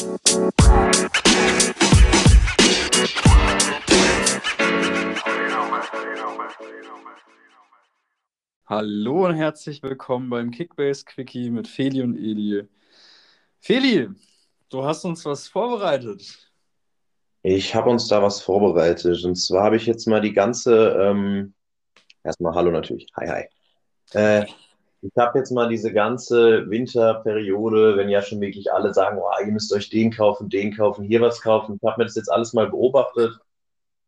Hallo und herzlich willkommen beim Kickbase Quickie mit Feli und Eli. Feli, du hast uns was vorbereitet. Ich habe uns da was vorbereitet. Und zwar habe ich jetzt mal die ganze, ähm, erstmal Hallo natürlich, hi, hi. Äh, ich habe jetzt mal diese ganze Winterperiode, wenn ja schon wirklich alle sagen, oh, ihr müsst euch den kaufen, den kaufen, hier was kaufen. Ich habe mir das jetzt alles mal beobachtet,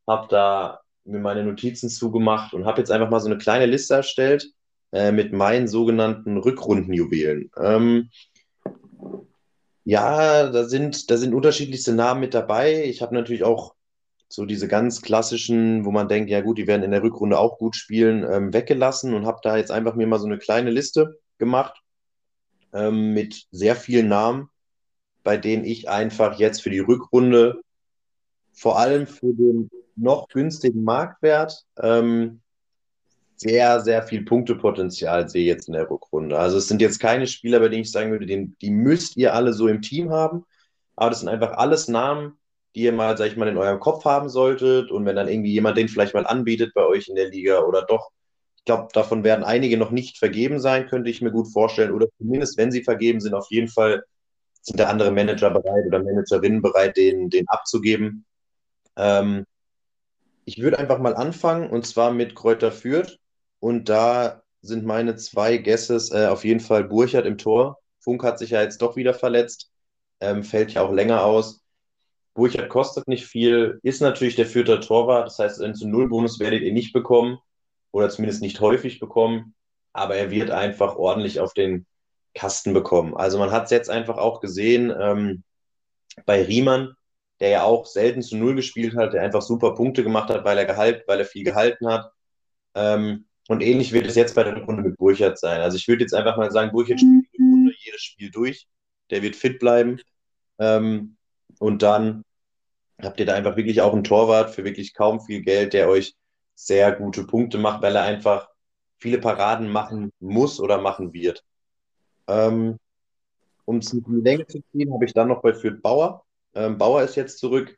habe da mir meine Notizen zugemacht und habe jetzt einfach mal so eine kleine Liste erstellt äh, mit meinen sogenannten Rückrundenjuwelen. Ähm, ja, da sind, da sind unterschiedlichste Namen mit dabei. Ich habe natürlich auch so diese ganz klassischen, wo man denkt, ja gut, die werden in der Rückrunde auch gut spielen, ähm, weggelassen und habe da jetzt einfach mir mal so eine kleine Liste gemacht ähm, mit sehr vielen Namen, bei denen ich einfach jetzt für die Rückrunde, vor allem für den noch günstigen Marktwert, ähm, sehr, sehr viel Punktepotenzial sehe jetzt in der Rückrunde. Also es sind jetzt keine Spieler, bei denen ich sagen würde, den, die müsst ihr alle so im Team haben, aber das sind einfach alles Namen, die ihr mal, sag ich mal, in eurem Kopf haben solltet. Und wenn dann irgendwie jemand den vielleicht mal anbietet bei euch in der Liga oder doch, ich glaube, davon werden einige noch nicht vergeben sein, könnte ich mir gut vorstellen. Oder zumindest, wenn sie vergeben sind, auf jeden Fall sind da andere Manager bereit oder Managerinnen bereit, den, den abzugeben. Ähm, ich würde einfach mal anfangen und zwar mit Kräuter Fürth. Und da sind meine zwei Guesses äh, auf jeden Fall Burchard im Tor. Funk hat sich ja jetzt doch wieder verletzt, ähm, fällt ja auch länger aus. Burchard kostet nicht viel, ist natürlich der vierte Torwart. Das heißt, einen zu Null Bonus werdet ihr nicht bekommen oder zumindest nicht häufig bekommen, aber er wird einfach ordentlich auf den Kasten bekommen. Also man hat es jetzt einfach auch gesehen ähm, bei Riemann, der ja auch selten zu Null gespielt hat, der einfach super Punkte gemacht hat, weil er gehalten, weil er viel gehalten hat. Ähm, und ähnlich wird es jetzt bei der Runde mit Burchard sein. Also ich würde jetzt einfach mal sagen, Burchard spielt die Runde jedes Spiel durch. Der wird fit bleiben. Ähm, und dann habt ihr da einfach wirklich auch einen Torwart für wirklich kaum viel Geld, der euch sehr gute Punkte macht, weil er einfach viele Paraden machen muss oder machen wird. Ähm, um es in die Länge zu ziehen, habe ich dann noch bei Fürth Bauer. Ähm, Bauer ist jetzt zurück,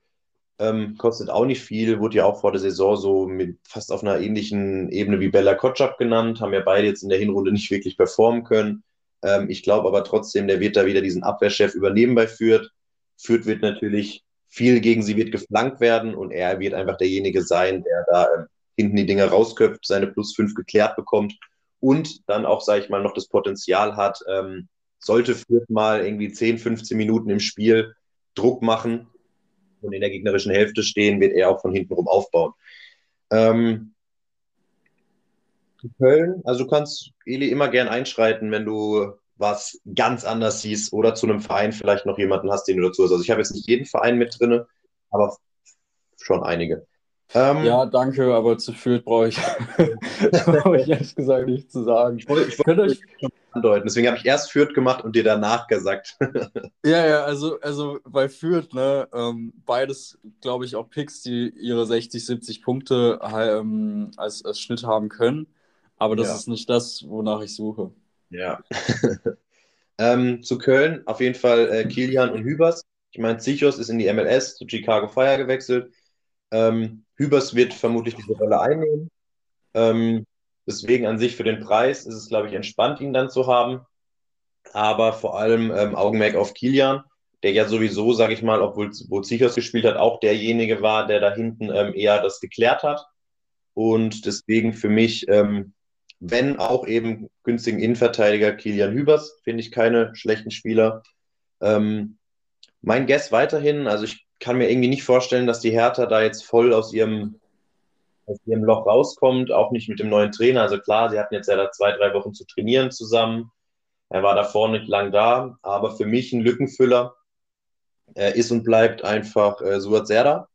ähm, kostet auch nicht viel, wurde ja auch vor der Saison so mit fast auf einer ähnlichen Ebene wie Bella Kotschap genannt, haben ja beide jetzt in der Hinrunde nicht wirklich performen können. Ähm, ich glaube aber trotzdem, der wird da wieder diesen Abwehrchef übernehmen bei Fürth. Fürth wird natürlich viel gegen sie wird geflankt werden und er wird einfach derjenige sein, der da ähm, hinten die Dinge rausköpft, seine plus fünf geklärt bekommt und dann auch, sage ich mal, noch das Potenzial hat, ähm, sollte Fürth mal irgendwie 10, 15 Minuten im Spiel Druck machen und in der gegnerischen Hälfte stehen, wird er auch von hinten rum aufbauen. Ähm, Köln, also du kannst Eli immer gern einschreiten, wenn du was ganz anders siehst oder zu einem Verein vielleicht noch jemanden hast, den du dazu hast. Also ich habe jetzt nicht jeden Verein mit drin, aber schon einige. Ähm, ja, danke, aber zu Fürth brauche ich, brauche ich ehrlich gesagt nicht zu sagen. Ich wollte, ich wollte euch schon andeuten, deswegen habe ich erst Fürth gemacht und dir danach gesagt. ja, ja, also, also bei Fürth, ne, ähm, beides, glaube ich, auch Picks, die ihre 60, 70 Punkte ähm, als, als Schnitt haben können. Aber das ja. ist nicht das, wonach ich suche. Ja. ähm, zu Köln auf jeden Fall äh, Kilian und Hübers. Ich meine, Zichos ist in die MLS zu Chicago Fire gewechselt. Ähm, Hübers wird vermutlich diese Rolle einnehmen. Ähm, deswegen an sich für den Preis ist es, glaube ich, entspannt, ihn dann zu haben. Aber vor allem ähm, Augenmerk auf Kilian, der ja sowieso, sage ich mal, obwohl wo Zichos gespielt hat, auch derjenige war, der da hinten ähm, eher das geklärt hat. Und deswegen für mich ähm, wenn auch eben günstigen Innenverteidiger Kilian Hübers, finde ich keine schlechten Spieler. Ähm, mein Guess weiterhin, also ich kann mir irgendwie nicht vorstellen, dass die Hertha da jetzt voll aus ihrem, aus ihrem Loch rauskommt, auch nicht mit dem neuen Trainer. Also klar, sie hatten jetzt ja da zwei, drei Wochen zu trainieren zusammen. Er war davor nicht lang da, aber für mich ein Lückenfüller äh, ist und bleibt einfach äh, Suat Serda.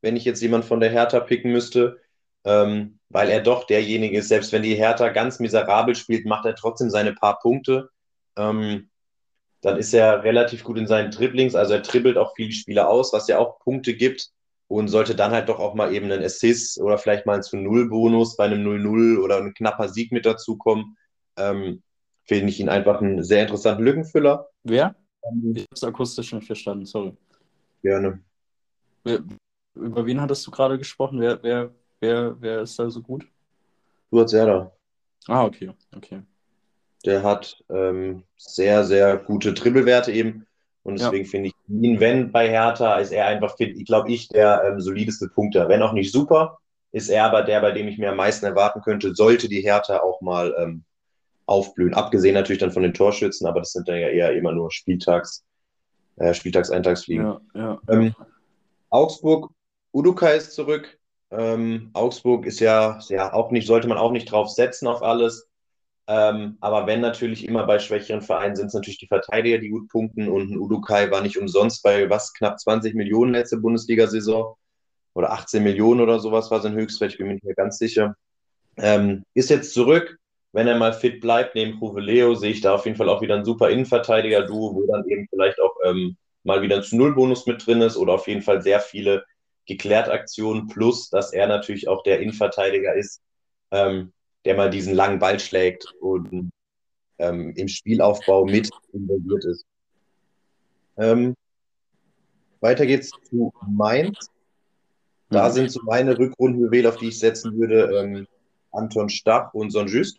Wenn ich jetzt jemand von der Hertha picken müsste, ähm, weil er doch derjenige ist, selbst wenn die Hertha ganz miserabel spielt, macht er trotzdem seine paar Punkte. Ähm, dann ist er relativ gut in seinen Dribblings, also er dribbelt auch viele Spieler aus, was ja auch Punkte gibt und sollte dann halt doch auch mal eben einen Assist oder vielleicht mal ein zu Null Bonus bei einem 0-0 oder ein knapper Sieg mit dazukommen. Ähm, Finde ich ihn einfach einen sehr interessanten Lückenfüller. Wer? Ich habe es akustisch nicht verstanden, sorry. Gerne. Wer, über wen hattest du gerade gesprochen? Wer, wer, wer, wer ist da so gut? Stuart Serda. Ah, okay, okay. Der hat ähm, sehr, sehr gute Dribbelwerte eben. Und deswegen ja. finde ich ihn, wenn bei Hertha, ist er einfach, ich glaube ich, der ähm, solideste Punkter. Wenn auch nicht super, ist er aber der, bei dem ich mir am meisten erwarten könnte, sollte die Hertha auch mal ähm, aufblühen. Abgesehen natürlich dann von den Torschützen, aber das sind dann ja eher immer nur Spieltags, äh, Spieltagseintagsfliegen. Ja, ja. Ähm, Augsburg, Uduka ist zurück. Ähm, Augsburg ist ja, ja auch nicht, sollte man auch nicht drauf setzen auf alles. Ähm, aber wenn natürlich immer bei schwächeren Vereinen sind es natürlich die Verteidiger, die gut punkten. Und ein Udukai war nicht umsonst bei was knapp 20 Millionen letzte Bundesliga-Saison oder 18 Millionen oder sowas war sein Höchstwert, ich bin mir nicht mehr ganz sicher. Ähm, ist jetzt zurück, wenn er mal fit bleibt, neben Leo, sehe ich da auf jeden Fall auch wieder ein super Innenverteidiger-Duo, wo dann eben vielleicht auch ähm, mal wieder ein zu Null-Bonus mit drin ist oder auf jeden Fall sehr viele geklärt Aktionen, plus dass er natürlich auch der Innenverteidiger ist, ähm, der mal diesen langen Ball schlägt und ähm, im Spielaufbau mit involviert ist. Ähm, weiter geht's zu Mainz. Da mhm. sind so meine Rückrundenjuwelen, auf die ich setzen würde, ähm, Anton Stach und Son Just.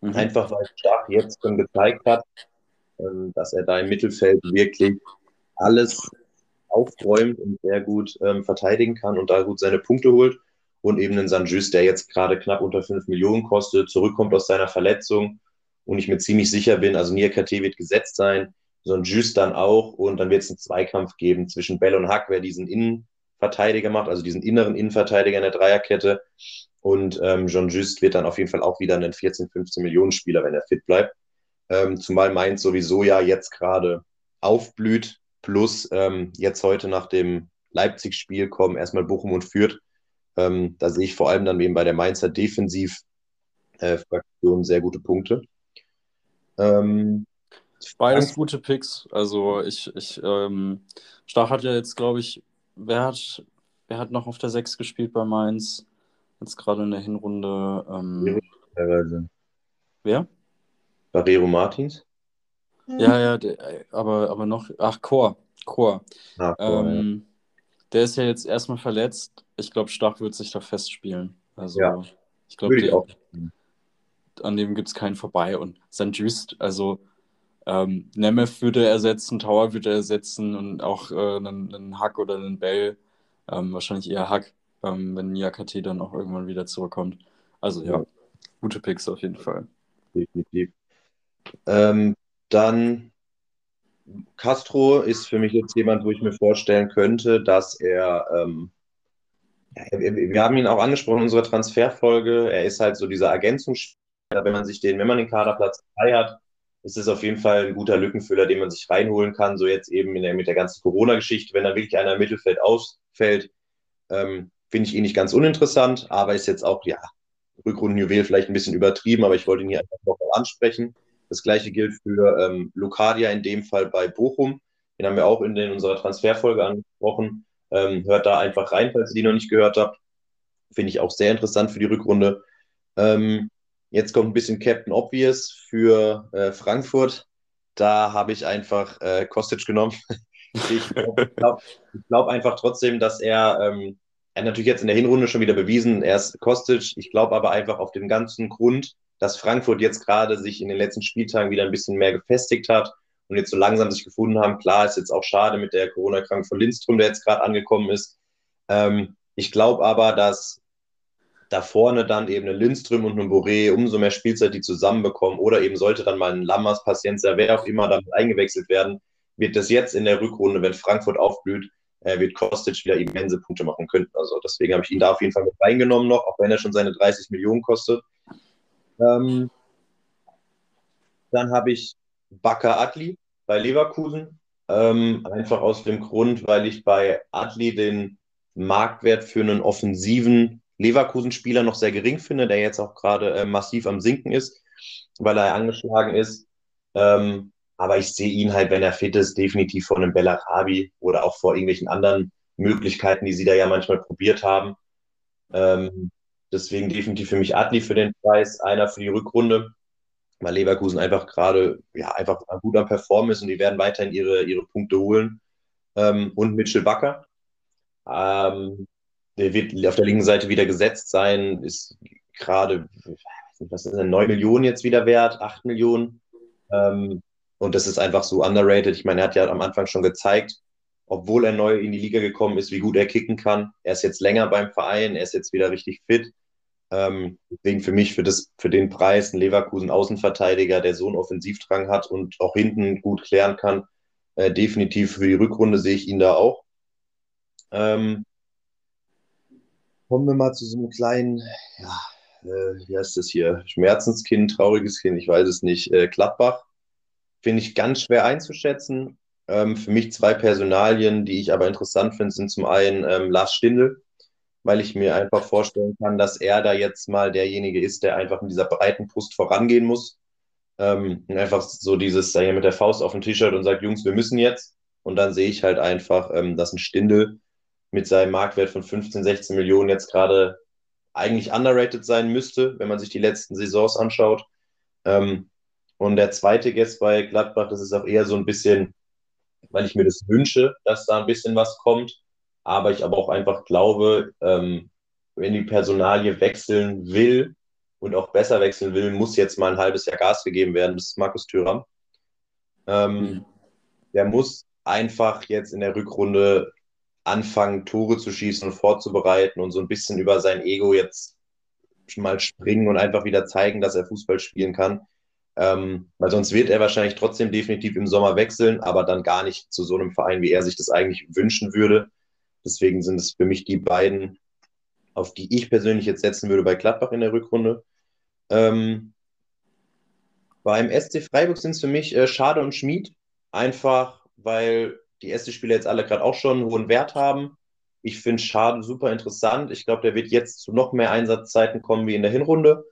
Mhm. Einfach weil Stach jetzt schon gezeigt hat, ähm, dass er da im Mittelfeld wirklich alles aufräumt und sehr gut ähm, verteidigen kann und da gut seine Punkte holt. Und eben einen Sanjus, der jetzt gerade knapp unter 5 Millionen kostet, zurückkommt aus seiner Verletzung und ich mir ziemlich sicher bin, also Niakate wird gesetzt sein, Sanjus dann auch und dann wird es einen Zweikampf geben zwischen Bell und Hack, wer diesen Innenverteidiger macht, also diesen inneren Innenverteidiger in der Dreierkette und ähm, Jean Just wird dann auf jeden Fall auch wieder ein 14, 15 Millionen Spieler, wenn er fit bleibt. Ähm, zumal Mainz sowieso ja jetzt gerade aufblüht, plus ähm, jetzt heute nach dem Leipzig-Spiel kommen erstmal Bochum und Fürth. Ähm, da sehe ich vor allem dann eben bei der Mainzer Defensiv-Fraktion äh, sehr gute Punkte. Ähm, Beides gute Picks. Also ich, ich ähm, Stach hat ja jetzt, glaube ich, wer hat, wer hat noch auf der 6 gespielt bei Mainz? Jetzt gerade in der Hinrunde. Ähm, teilweise. Wer? Barrero Martins? Ja, ja, der, aber, aber noch. Ach, Chor. Chor. Chor ähm, ja. Der ist ja jetzt erstmal verletzt. Ich glaube, Stach wird sich da festspielen. Also, ja. ich glaube, an dem gibt es keinen vorbei. Und St. Just, also ähm, Nemeth würde ersetzen, Tower würde ersetzen und auch äh, einen, einen Hack oder einen Bell. Ähm, wahrscheinlich eher Hack ähm, wenn Niakate dann auch irgendwann wieder zurückkommt. Also ja, ja. gute Picks auf jeden Fall. Definitiv. Ähm, dann Castro ist für mich jetzt jemand, wo ich mir vorstellen könnte, dass er, ähm, ja, wir haben ihn auch angesprochen in unserer Transferfolge, er ist halt so dieser Ergänzungsspieler, wenn man sich den, wenn man den Kaderplatz frei hat, ist es auf jeden Fall ein guter Lückenfüller, den man sich reinholen kann, so jetzt eben der, mit der ganzen Corona-Geschichte, wenn da wirklich einer im Mittelfeld ausfällt, ähm, Finde ich ihn nicht ganz uninteressant, aber ist jetzt auch, ja, Rückrundenjuwel vielleicht ein bisschen übertrieben, aber ich wollte ihn hier einfach noch mal ansprechen. Das gleiche gilt für ähm, Lucadia in dem Fall bei Bochum. Den haben wir auch in, den, in unserer Transferfolge angesprochen. Ähm, hört da einfach rein, falls ihr die noch nicht gehört habt. Finde ich auch sehr interessant für die Rückrunde. Ähm, jetzt kommt ein bisschen Captain Obvious für äh, Frankfurt. Da habe ich einfach äh, Kostic genommen. ich glaube glaub, glaub einfach trotzdem, dass er ähm, er hat natürlich jetzt in der Hinrunde schon wieder bewiesen, er ist Kostic. Ich glaube aber einfach auf dem ganzen Grund, dass Frankfurt jetzt gerade sich in den letzten Spieltagen wieder ein bisschen mehr gefestigt hat und jetzt so langsam sich gefunden haben. Klar, ist jetzt auch schade mit der Corona-Krankheit von Lindström, der jetzt gerade angekommen ist. Ähm, ich glaube aber, dass da vorne dann eben ein Lindström und ein Boré umso mehr Spielzeit die zusammenbekommen oder eben sollte dann mal ein Lammers, Paciencia, wer auch immer damit eingewechselt werden, wird das jetzt in der Rückrunde, wenn Frankfurt aufblüht, äh, wird Kostic wieder immense Punkte machen können. Also deswegen habe ich ihn da auf jeden Fall mit reingenommen noch, auch wenn er schon seine 30 Millionen kostet. Ähm, dann habe ich Baka Adli bei Leverkusen. Ähm, einfach aus dem Grund, weil ich bei Adli den Marktwert für einen offensiven Leverkusen-Spieler noch sehr gering finde, der jetzt auch gerade äh, massiv am Sinken ist, weil er angeschlagen ist. Ähm, aber ich sehe ihn halt, wenn er fit ist, definitiv vor einem Bellarabi oder auch vor irgendwelchen anderen Möglichkeiten, die sie da ja manchmal probiert haben. Ähm, deswegen definitiv für mich Adli für den Preis, einer für die Rückrunde. weil Leverkusen einfach gerade ja, einfach gut am Performen ist und die werden weiterhin ihre, ihre Punkte holen. Ähm, und Mitchell Bakker. Ähm, der wird auf der linken Seite wieder gesetzt sein, ist gerade, was ist denn, 9 Millionen jetzt wieder wert, 8 Millionen. Ähm, und das ist einfach so underrated. Ich meine, er hat ja am Anfang schon gezeigt, obwohl er neu in die Liga gekommen ist, wie gut er kicken kann. Er ist jetzt länger beim Verein, er ist jetzt wieder richtig fit. Ähm, deswegen für mich, für, das, für den Preis, ein Leverkusen-Außenverteidiger, der so einen Offensivdrang hat und auch hinten gut klären kann, äh, definitiv für die Rückrunde sehe ich ihn da auch. Ähm, kommen wir mal zu so einem kleinen, ja, äh, wie heißt das hier? Schmerzenskind, trauriges Kind, ich weiß es nicht. Äh, Gladbach finde ich ganz schwer einzuschätzen. Ähm, für mich zwei Personalien, die ich aber interessant finde, sind zum einen ähm, Lars Stindl, weil ich mir einfach vorstellen kann, dass er da jetzt mal derjenige ist, der einfach in dieser breiten Brust vorangehen muss. Ähm, einfach so dieses, da mit der Faust auf dem T-Shirt und sagt, Jungs, wir müssen jetzt. Und dann sehe ich halt einfach, ähm, dass ein Stindel mit seinem Marktwert von 15, 16 Millionen jetzt gerade eigentlich underrated sein müsste, wenn man sich die letzten Saisons anschaut. Ähm, und der zweite Guest bei Gladbach, das ist auch eher so ein bisschen, weil ich mir das wünsche, dass da ein bisschen was kommt aber ich aber auch einfach glaube, ähm, wenn die Personalie wechseln will und auch besser wechseln will, muss jetzt mal ein halbes Jahr Gas gegeben werden. Das ist Markus Thüram. Ähm, mhm. Der muss einfach jetzt in der Rückrunde anfangen, Tore zu schießen und vorzubereiten und so ein bisschen über sein Ego jetzt mal springen und einfach wieder zeigen, dass er Fußball spielen kann. Ähm, weil sonst wird er wahrscheinlich trotzdem definitiv im Sommer wechseln, aber dann gar nicht zu so einem Verein, wie er sich das eigentlich wünschen würde. Deswegen sind es für mich die beiden, auf die ich persönlich jetzt setzen würde bei Gladbach in der Rückrunde. Ähm, beim SC Freiburg sind es für mich äh, Schade und Schmied, einfach weil die SC-Spieler jetzt alle gerade auch schon einen hohen Wert haben. Ich finde Schade super interessant. Ich glaube, der wird jetzt zu noch mehr Einsatzzeiten kommen wie in der Hinrunde.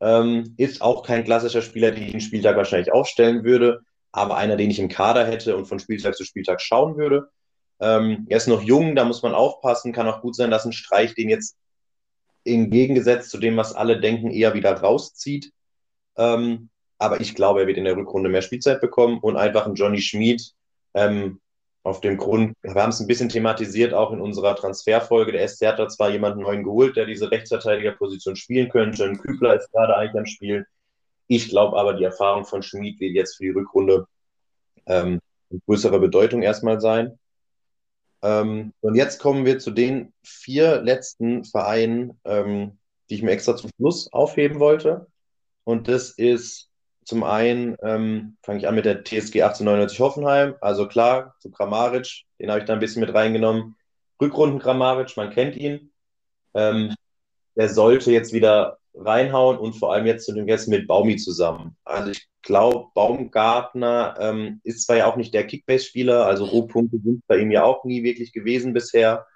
Ähm, ist auch kein klassischer Spieler, den ich den Spieltag wahrscheinlich aufstellen würde, aber einer, den ich im Kader hätte und von Spieltag zu Spieltag schauen würde. Ähm, er ist noch jung, da muss man aufpassen. Kann auch gut sein, dass ein Streich den jetzt im Gegensatz zu dem, was alle denken, eher wieder rauszieht. Ähm, aber ich glaube, er wird in der Rückrunde mehr Spielzeit bekommen und einfach ein Johnny Schmid ähm, auf dem Grund, wir haben es ein bisschen thematisiert, auch in unserer Transferfolge. Der SC hat da zwar jemanden neuen geholt, der diese Rechtsverteidigerposition spielen könnte. Ein Kübler ist gerade eigentlich am Spiel. Ich glaube aber, die Erfahrung von Schmid wird jetzt für die Rückrunde ähm, größere Bedeutung erstmal sein. Ähm, und jetzt kommen wir zu den vier letzten Vereinen, ähm, die ich mir extra zum Schluss aufheben wollte. Und das ist zum einen, ähm, fange ich an mit der TSG 1899 Hoffenheim. Also klar, zu Kramaric, den habe ich da ein bisschen mit reingenommen. Rückrunden Kramaric, man kennt ihn. Ähm, der sollte jetzt wieder reinhauen und vor allem jetzt zu dem Gästen mit Baumi zusammen. Also ich glaube, Baumgartner ähm, ist zwar ja auch nicht der Kickbase-Spieler, also Rohpunkte sind bei ihm ja auch nie wirklich gewesen bisher.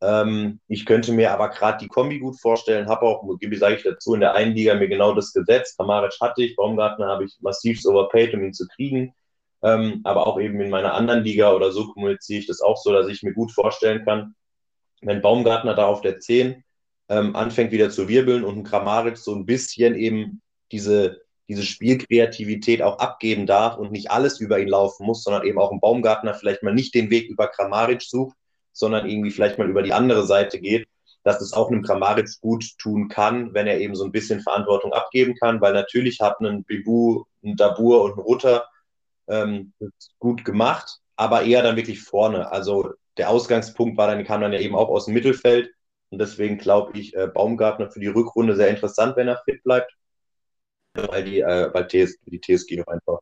Ähm, ich könnte mir aber gerade die Kombi gut vorstellen, habe auch, sage ich dazu, in der einen Liga mir genau das gesetzt. Kamaric hatte ich, Baumgartner habe ich massiv overpaid, um ihn zu kriegen. Ähm, aber auch eben in meiner anderen Liga oder so kommuniziere ich das auch so, dass ich mir gut vorstellen kann, wenn Baumgartner da auf der 10 ähm, anfängt wieder zu wirbeln und ein Kramaric so ein bisschen eben diese, diese Spielkreativität auch abgeben darf und nicht alles über ihn laufen muss, sondern eben auch ein Baumgartner vielleicht mal nicht den Weg über Kramaric sucht, sondern irgendwie vielleicht mal über die andere Seite geht, dass es auch einem Kramaric gut tun kann, wenn er eben so ein bisschen Verantwortung abgeben kann, weil natürlich hat ein Bibu, ein Dabur und ein Rutter ähm, gut gemacht, aber eher dann wirklich vorne. Also der Ausgangspunkt war dann, kam dann ja eben auch aus dem Mittelfeld und deswegen glaube ich, äh, Baumgartner für die Rückrunde sehr interessant, wenn er fit bleibt. Weil die, äh, weil TS, die TSG auch einfach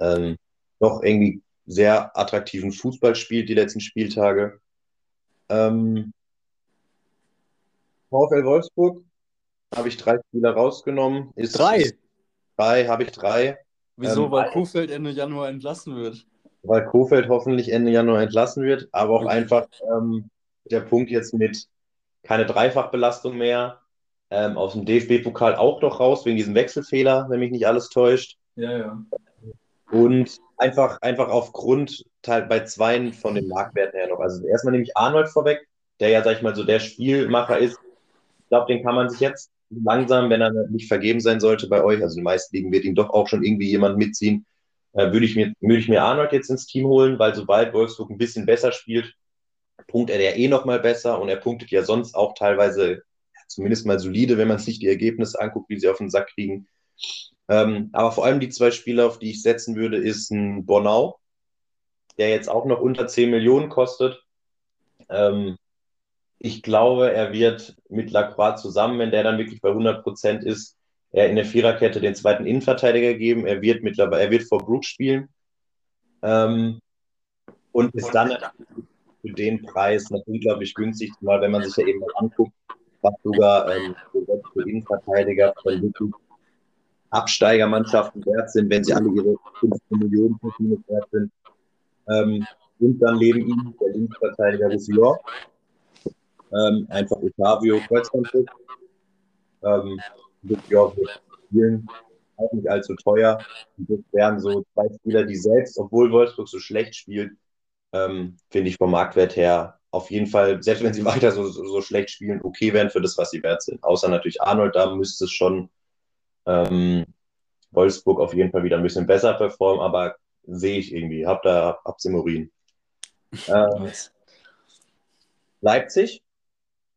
ähm, noch irgendwie sehr attraktiven Fußball spielt, die letzten Spieltage. Ähm, VfL Wolfsburg habe ich drei Spieler rausgenommen. Ist, drei? Ist, drei, habe ich drei. Wieso? Ähm, weil Kofeld Ende Januar entlassen wird. Weil Kofeld hoffentlich Ende Januar entlassen wird, aber auch okay. einfach ähm, der Punkt jetzt mit keine Dreifachbelastung mehr. Ähm, aus dem DFB-Pokal auch noch raus, wegen diesem Wechselfehler, wenn mich nicht alles täuscht. Ja, ja. Und einfach, einfach aufgrund bei zweien von den Marktwerten her noch. Also erstmal nehme ich Arnold vorweg, der ja, sag ich mal, so der Spielmacher ist. Ich glaube, den kann man sich jetzt langsam, wenn er nicht vergeben sein sollte bei euch, also die meisten Ligen wird ihm doch auch schon irgendwie jemand mitziehen, äh, würde ich, mir, würde ich mir Arnold jetzt ins Team holen, weil sobald Wolfsburg ein bisschen besser spielt, punktet er eh nochmal besser und er punktet ja sonst auch teilweise zumindest mal solide, wenn man sich die Ergebnisse anguckt, wie sie auf den Sack kriegen. Ähm, aber vor allem die zwei Spieler, auf die ich setzen würde, ist ein Bonau, der jetzt auch noch unter 10 Millionen kostet. Ähm, ich glaube, er wird mit Lacroix zusammen, wenn der dann wirklich bei 100 Prozent ist, er in der Viererkette den zweiten Innenverteidiger geben. Er wird mittlerweile, er wird vor Brook spielen. Ähm, und ist dann für den Preis natürlich, glaube ich, günstig, zumal wenn man sich ja eben mal anguckt, was sogar ähm, für Innenverteidiger von wirklich Absteigermannschaften wert sind, wenn sie alle ihre 15 Millionen wert sind. Ähm, und dann neben ihm der Linksverteidiger Roussillon, ähm, einfach Otavio Kreuzbandriss. Ähm, ja, spielen auch nicht allzu teuer. Das wären so zwei Spieler, die selbst, obwohl Wolfsburg so schlecht spielt, ähm, finde ich vom Marktwert her auf jeden Fall, selbst wenn sie weiter so, so, so, schlecht spielen, okay wären für das, was sie wert sind. Außer natürlich Arnold, da müsste es schon ähm, Wolfsburg auf jeden Fall wieder ein bisschen besser performen, aber sehe ich irgendwie, hab da, hab Simorin. Ähm, Leipzig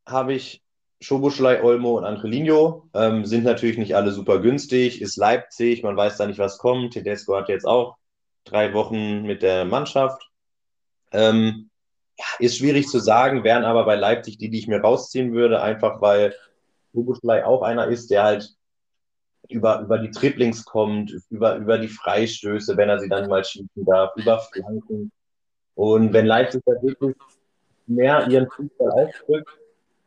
habe ich Schoboschlei, Olmo und Angelino. Ähm, sind natürlich nicht alle super günstig, ist Leipzig, man weiß da nicht, was kommt. Tedesco hat jetzt auch drei Wochen mit der Mannschaft. Ähm, ist schwierig zu sagen, wären aber bei Leipzig die, die ich mir rausziehen würde, einfach weil Schoboschlei auch einer ist, der halt über, über die Triplings kommt, über, über die Freistöße, wenn er sie dann mal schießen darf, über Flanken. Und wenn Leipzig da wirklich mehr ihren Fußball ausdrückt,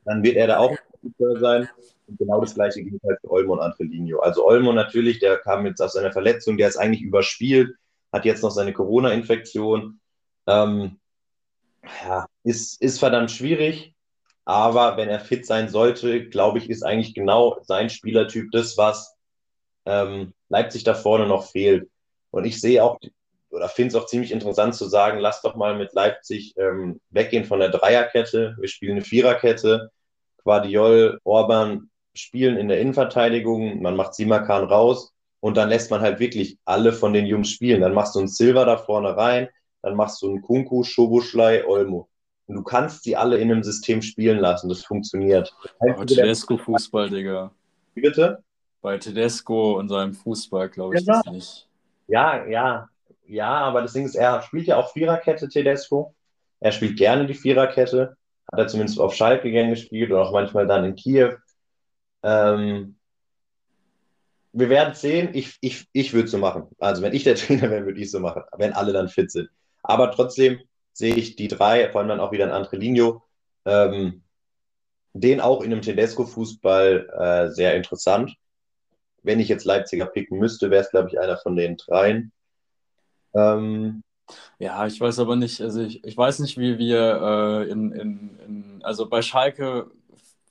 dann wird er da auch ein sein. Und genau das gleiche gilt halt für Olmo und Angelino. Also Olmo natürlich, der kam jetzt aus seiner Verletzung, der ist eigentlich überspielt, hat jetzt noch seine Corona-Infektion. Ähm, ja, ist, ist verdammt schwierig, aber wenn er fit sein sollte, glaube ich, ist eigentlich genau sein Spielertyp das, was ähm, Leipzig da vorne noch fehlt. Und ich sehe auch, oder finde es auch ziemlich interessant zu sagen, lass doch mal mit Leipzig ähm, weggehen von der Dreierkette. Wir spielen eine Viererkette. Guardiol, Orban spielen in der Innenverteidigung. Man macht Simakan raus und dann lässt man halt wirklich alle von den Jungs spielen. Dann machst du einen Silver da vorne rein, dann machst du einen Kunku, Schobuschlei, Olmo. Und du kannst sie alle in einem System spielen lassen. Das funktioniert. Aber Tedesco-Fußball, Digga. Wie bitte? Bei Tedesco und seinem Fußball glaube ich ja, das nicht. Ja, ja, ja, aber das Ding ist, er spielt ja auch Viererkette, Tedesco. Er spielt gerne die Viererkette. Hat er zumindest auf Schalke gern gespielt und auch manchmal dann in Kiew. Ähm, wir werden sehen. Ich, ich, ich würde es so machen. Also, wenn ich der Trainer wäre, würde ich es so machen, wenn alle dann fit sind. Aber trotzdem sehe ich die drei, vor allem dann auch wieder ein Antrelino, ähm, den auch in einem Tedesco-Fußball äh, sehr interessant. Wenn ich jetzt Leipziger picken müsste, wäre es, glaube ich, einer von den dreien. Ähm, ja, ich weiß aber nicht, also ich, ich weiß nicht, wie wir äh, in, in, in, also bei Schalke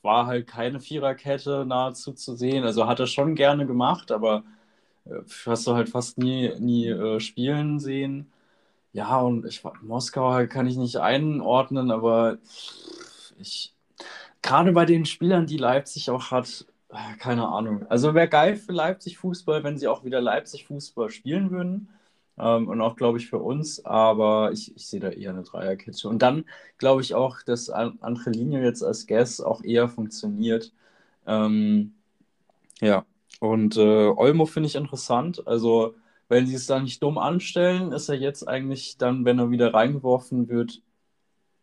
war halt keine Viererkette nahezu zu sehen. Also hat er schon gerne gemacht, aber äh, hast du halt fast nie, nie äh, spielen sehen. Ja, und ich Moskau halt kann ich nicht einordnen, aber ich gerade bei den Spielern, die Leipzig auch hat, äh, keine Ahnung. Also wäre geil für Leipzig Fußball, wenn sie auch wieder Leipzig Fußball spielen würden. Ähm, und auch, glaube ich, für uns. Aber ich, ich sehe da eher eine Dreierkette. Und dann glaube ich auch, dass Angelino jetzt als Guess auch eher funktioniert. Ähm, ja, und äh, Olmo finde ich interessant. Also, wenn sie es da nicht dumm anstellen, ist er jetzt eigentlich dann, wenn er wieder reingeworfen wird,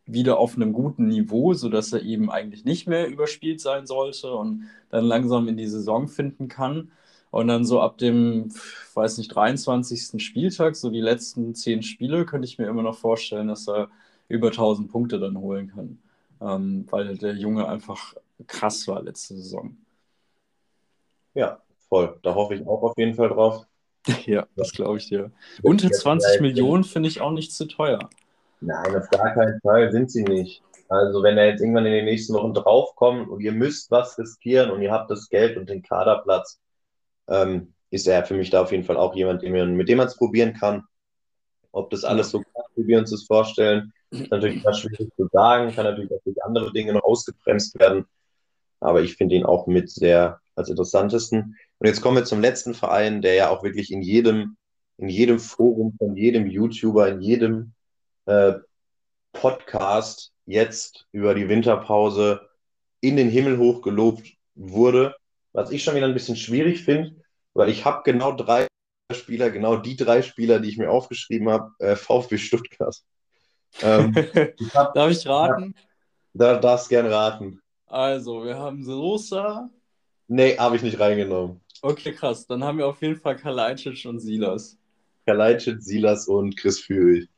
wieder auf einem guten Niveau, sodass er eben eigentlich nicht mehr überspielt sein sollte und dann langsam in die Saison finden kann. Und dann so ab dem, weiß nicht, 23. Spieltag, so die letzten zehn Spiele, könnte ich mir immer noch vorstellen, dass er über 1000 Punkte dann holen kann. Ähm, weil der Junge einfach krass war letzte Saison. Ja, voll. Da hoffe ich auch auf jeden Fall drauf. ja, das glaube ich dir. Unter 20 Millionen finde ich auch nicht zu teuer. Nein, auf gar keinen Fall sind sie nicht. Also wenn er jetzt irgendwann in den nächsten Wochen draufkommt und ihr müsst was riskieren und ihr habt das Geld und den Kaderplatz, ähm, ist er für mich da auf jeden Fall auch jemand, mit dem man es probieren kann. Ob das alles so klappt, wie wir uns das vorstellen, ist natürlich immer schwierig zu sagen, kann natürlich auch durch andere Dinge noch ausgebremst werden. aber ich finde ihn auch mit sehr als interessantesten. Und jetzt kommen wir zum letzten Verein, der ja auch wirklich in jedem, in jedem Forum von jedem YouTuber, in jedem äh, Podcast jetzt über die Winterpause in den Himmel hoch gelobt wurde, was ich schon wieder ein bisschen schwierig finde, weil ich habe genau drei Spieler, genau die drei Spieler, die ich mir aufgeschrieben habe, äh, VfB Stuttgart. Ähm, hab, Darf ich raten? Da darfst gerne raten. Also, wir haben Sosa. Nee, habe ich nicht reingenommen. Okay, krass. Dann haben wir auf jeden Fall Kalajdzic und Silas. Kalajdzic, Silas und Chris Führig.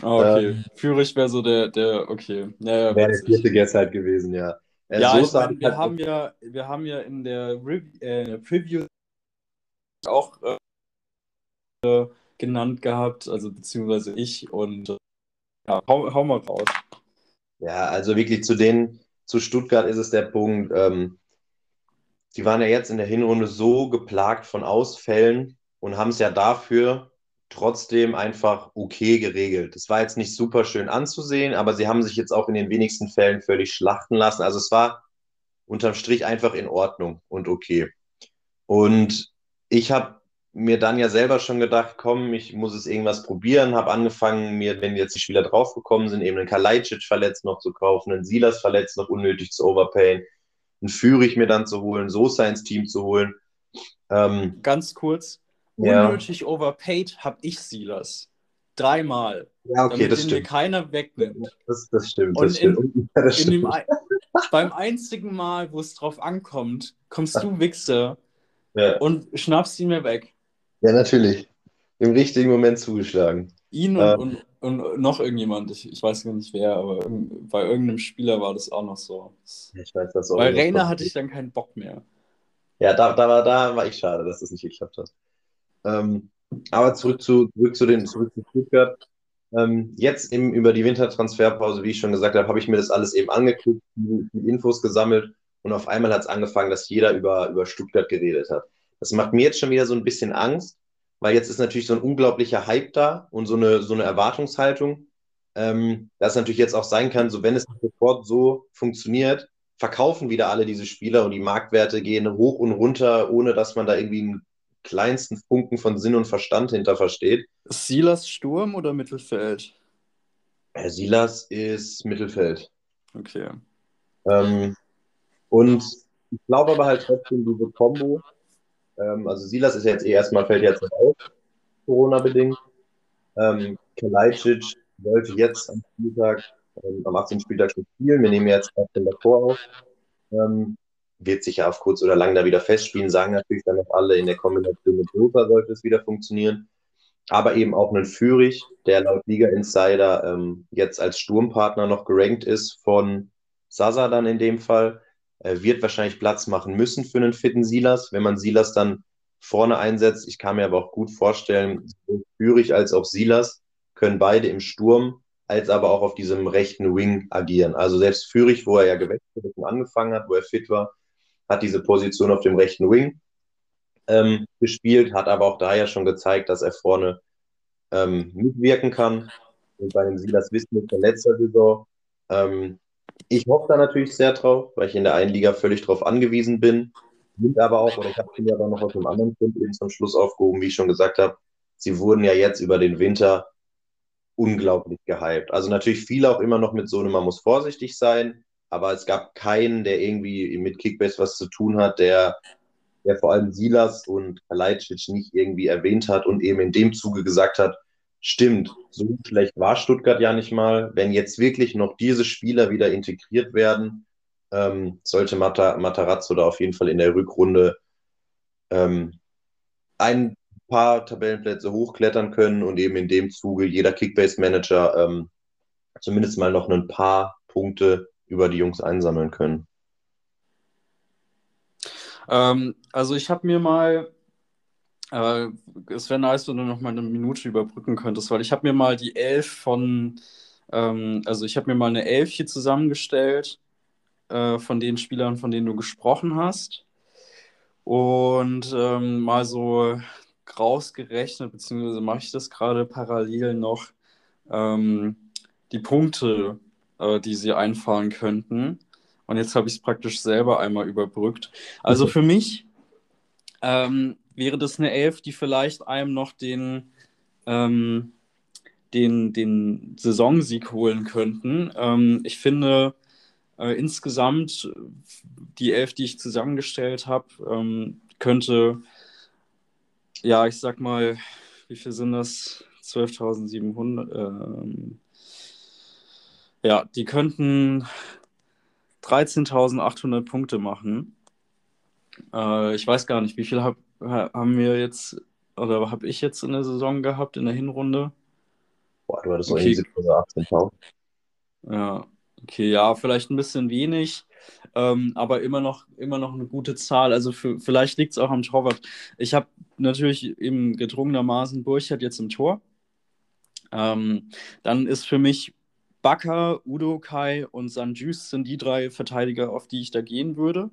Ah, okay. Ähm, Führig wäre so der, der, okay. Naja, wäre der vierte Guest halt gewesen, ja. Äh, ja, ich mein, wir, halt haben ja, wir haben ja in der Re äh, Preview auch äh, genannt gehabt, also beziehungsweise ich und äh, ja, hau, hau mal raus. Ja, also wirklich zu denen, zu Stuttgart ist es der Punkt, ähm, die waren ja jetzt in der Hinrunde so geplagt von Ausfällen und haben es ja dafür trotzdem einfach okay geregelt. Es war jetzt nicht super schön anzusehen, aber sie haben sich jetzt auch in den wenigsten Fällen völlig schlachten lassen. Also es war unterm Strich einfach in Ordnung und okay. Und ich habe mir dann ja selber schon gedacht, komm, ich muss es irgendwas probieren, habe angefangen, mir, wenn jetzt die Spieler draufgekommen sind, eben einen Kalajdzic verletzt noch zu kaufen, einen Silas verletzt noch unnötig zu overpayen, einen Führig mir dann zu holen, Sosa ins Team zu holen. Ähm, Ganz kurz, ja. unnötig overpaid habe ich Silas. Dreimal. Ja, okay, damit das stimmt. mir keiner wegnimmt. Das, das stimmt. Und das stimmt. In, das stimmt. Ein, beim einzigen Mal, wo es drauf ankommt, kommst du Wichser ja. und schnappst ihn mir weg. Ja, natürlich. Im richtigen Moment zugeschlagen. Ihn und, ähm, und, und, noch irgendjemand, ich, ich weiß gar nicht wer, aber bei irgendeinem Spieler war das auch noch so. Ich weiß das auch. Bei Rainer hatte ich dann keinen Bock mehr. Ja, da, da, war, da war ich schade, dass das nicht geklappt hat. Ähm, aber zurück zu, zurück zu den zurück zu Stuttgart. Ähm, jetzt eben über die Wintertransferpause, wie ich schon gesagt habe, habe ich mir das alles eben angeguckt, mit Infos gesammelt und auf einmal hat es angefangen, dass jeder über, über Stuttgart geredet hat. Das macht mir jetzt schon wieder so ein bisschen Angst, weil jetzt ist natürlich so ein unglaublicher Hype da und so eine, so eine Erwartungshaltung, ähm, dass es natürlich jetzt auch sein kann, so wenn es sofort so funktioniert, verkaufen wieder alle diese Spieler und die Marktwerte gehen hoch und runter, ohne dass man da irgendwie einen kleinsten Funken von Sinn und Verstand hinter versteht. Silas Sturm oder Mittelfeld? Herr Silas ist Mittelfeld. Okay. Ähm, und ich glaube aber halt trotzdem, diese Kombo ähm, also Silas ist jetzt eh erstmal, fällt jetzt auf, Corona-bedingt. Ähm, Kalajdzic wollte jetzt am Spieltag, ähm, am 18. Spieltag schon spielen. Wir nehmen jetzt den davor auf. Ähm, wird sich ja auf kurz oder lang da wieder festspielen, sagen natürlich dann noch alle, in der Kombination mit Lothar sollte es wieder funktionieren. Aber eben auch einen Führig, der laut Liga Insider ähm, jetzt als Sturmpartner noch gerankt ist von Sasa dann in dem Fall wird wahrscheinlich Platz machen müssen für einen fitten Silas. Wenn man Silas dann vorne einsetzt, ich kann mir aber auch gut vorstellen, sowohl Führig als auch Silas können beide im Sturm als aber auch auf diesem rechten Wing agieren. Also selbst Führig, wo er ja gewechselt und angefangen hat, wo er fit war, hat diese Position auf dem rechten Wing ähm, gespielt, hat aber auch da ja schon gezeigt, dass er vorne ähm, mitwirken kann. Und bei dem Silas Wissen mit der letzten Saison ähm, ich hoffe da natürlich sehr drauf, weil ich in der einen Liga völlig drauf angewiesen bin. Sind aber auch, oder ich habe sie aber noch aus einem anderen Grund eben zum Schluss aufgehoben, wie ich schon gesagt habe, sie wurden ja jetzt über den Winter unglaublich gehypt. Also natürlich viele auch immer noch mit so einem, man muss vorsichtig sein, aber es gab keinen, der irgendwie mit Kickbase was zu tun hat, der, der vor allem Silas und Kalajdzic nicht irgendwie erwähnt hat und eben in dem Zuge gesagt hat, Stimmt, so schlecht war Stuttgart ja nicht mal. Wenn jetzt wirklich noch diese Spieler wieder integriert werden, ähm, sollte Mata, Matarazzo da auf jeden Fall in der Rückrunde ähm, ein paar Tabellenplätze hochklettern können und eben in dem Zuge jeder Kickbase-Manager ähm, zumindest mal noch ein paar Punkte über die Jungs einsammeln können. Ähm, also ich habe mir mal äh, es wäre nice, wenn du noch mal eine Minute überbrücken könntest, weil ich habe mir mal die Elf von, ähm, also ich habe mir mal eine Elf hier zusammengestellt äh, von den Spielern, von denen du gesprochen hast. Und ähm, mal so rausgerechnet, beziehungsweise mache ich das gerade parallel noch, ähm, die Punkte, äh, die sie einfahren könnten. Und jetzt habe ich es praktisch selber einmal überbrückt. Also für mich ähm, wäre das eine Elf, die vielleicht einem noch den, ähm, den, den Saisonsieg holen könnten. Ähm, ich finde äh, insgesamt die Elf, die ich zusammengestellt habe, ähm, könnte, ja, ich sag mal, wie viel sind das? 12.700. Ähm, ja, die könnten 13.800 Punkte machen. Äh, ich weiß gar nicht, wie viel hab, haben wir jetzt oder habe ich jetzt in der Saison gehabt, in der Hinrunde? Boah, du hattest okay. irgendwie 18.000. Ja, okay, ja, vielleicht ein bisschen wenig, ähm, aber immer noch, immer noch eine gute Zahl. Also für, vielleicht liegt es auch am Torwart. Ich habe natürlich eben gedrungenermaßen Burchard jetzt im Tor. Ähm, dann ist für mich Bakker, Udo Kai und Sanjus sind die drei Verteidiger, auf die ich da gehen würde.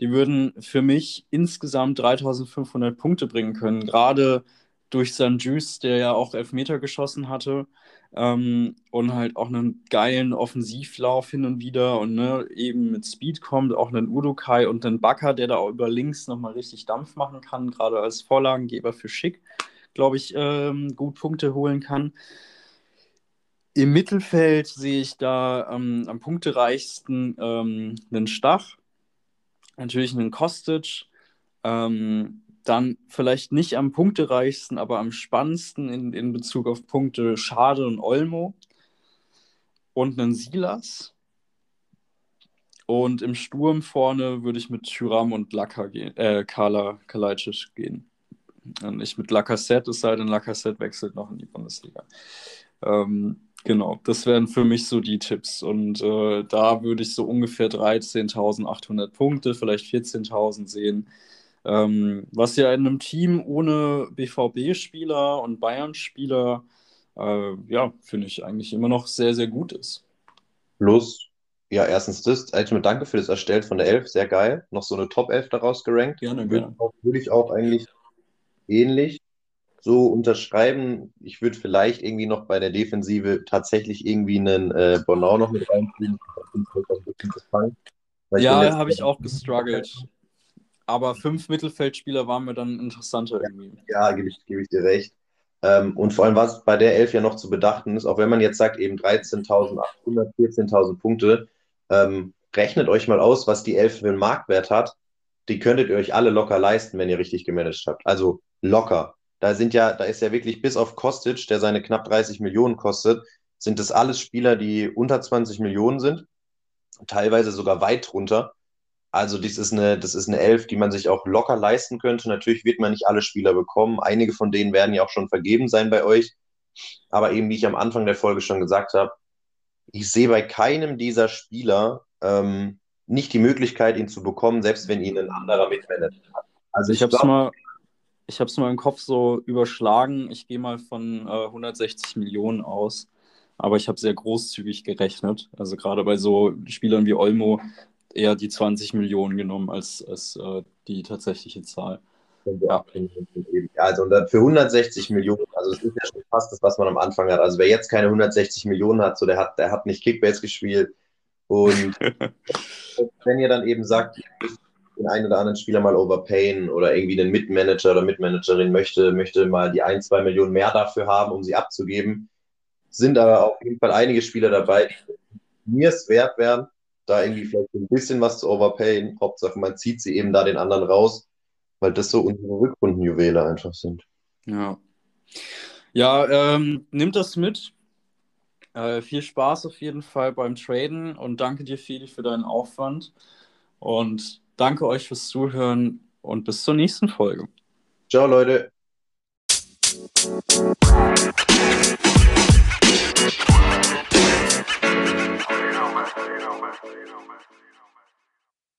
Die würden für mich insgesamt 3500 Punkte bringen können, gerade durch Sanjus, der ja auch Elfmeter geschossen hatte ähm, und halt auch einen geilen Offensivlauf hin und wieder und ne, eben mit Speed kommt, auch einen Udo Kai und einen Bakker, der da auch über links nochmal richtig Dampf machen kann, gerade als Vorlagengeber für Schick, glaube ich, ähm, gut Punkte holen kann. Im Mittelfeld sehe ich da ähm, am punktereichsten ähm, einen Stach, natürlich einen Kostic, ähm, dann vielleicht nicht am punktereichsten, aber am spannendsten in, in Bezug auf Punkte Schade und Olmo und einen Silas. Und im Sturm vorne würde ich mit Tyram und Laka gehen, äh, Kala Kalajdzic gehen. Und nicht mit Lacazette, es sei denn, Lacazette wechselt noch in die Bundesliga. Ähm, Genau, das wären für mich so die Tipps. Und äh, da würde ich so ungefähr 13.800 Punkte, vielleicht 14.000 sehen. Ähm, was ja in einem Team ohne BVB-Spieler und Bayern-Spieler, äh, ja, finde ich eigentlich immer noch sehr, sehr gut ist. Plus, ja, erstens das, Ultimate Danke für das Erstellen von der Elf, sehr geil. Noch so eine Top-Elf daraus gerankt. Gerne, gerne. Würde ich auch eigentlich ähnlich so unterschreiben. Ich würde vielleicht irgendwie noch bei der Defensive tatsächlich irgendwie einen äh, Bonau noch mit reinziehen. Ja, habe ich auch gestruggelt. Aber fünf Mittelfeldspieler waren mir dann interessanter irgendwie. Ja, gebe ich, geb ich dir recht. Ähm, und vor allem, was bei der Elf ja noch zu bedachten ist, auch wenn man jetzt sagt, eben 13.800, 14.000 Punkte, ähm, rechnet euch mal aus, was die Elf für einen Marktwert hat. Die könntet ihr euch alle locker leisten, wenn ihr richtig gemanagt habt. Also locker. Da sind ja, da ist ja wirklich bis auf Kostic, der seine knapp 30 Millionen kostet, sind das alles Spieler, die unter 20 Millionen sind, teilweise sogar weit drunter. Also das ist eine, das ist eine Elf, die man sich auch locker leisten könnte. Natürlich wird man nicht alle Spieler bekommen. Einige von denen werden ja auch schon vergeben sein bei euch. Aber eben, wie ich am Anfang der Folge schon gesagt habe, ich sehe bei keinem dieser Spieler ähm, nicht die Möglichkeit, ihn zu bekommen, selbst wenn ihn ein anderer mitmanagt hat. Also ich, ich habe es mal, ich habe es mal im Kopf so überschlagen. Ich gehe mal von äh, 160 Millionen aus. Aber ich habe sehr großzügig gerechnet. Also gerade bei so Spielern wie Olmo eher die 20 Millionen genommen als, als äh, die tatsächliche Zahl. Ja. also für 160 Millionen, also das ist ja schon fast das, was man am Anfang hat. Also wer jetzt keine 160 Millionen hat, so der hat, der hat nicht Kickbase gespielt. Und wenn ihr dann eben sagt, den einen oder anderen Spieler mal overpayen oder irgendwie einen Mitmanager oder Mitmanagerin möchte, möchte mal die ein, zwei Millionen mehr dafür haben, um sie abzugeben. Sind aber auf jeden Fall einige Spieler dabei, die mir es wert wären, da irgendwie vielleicht ein bisschen was zu overpayen. Hauptsache, man zieht sie eben da den anderen raus, weil das so unsere Rückrundenjuwele einfach sind. Ja. Ja, ähm, nimmt das mit. Äh, viel Spaß auf jeden Fall beim Traden und danke dir, Feli, für deinen Aufwand. Und Danke euch fürs Zuhören und bis zur nächsten Folge. Ciao, Leute. you know, man.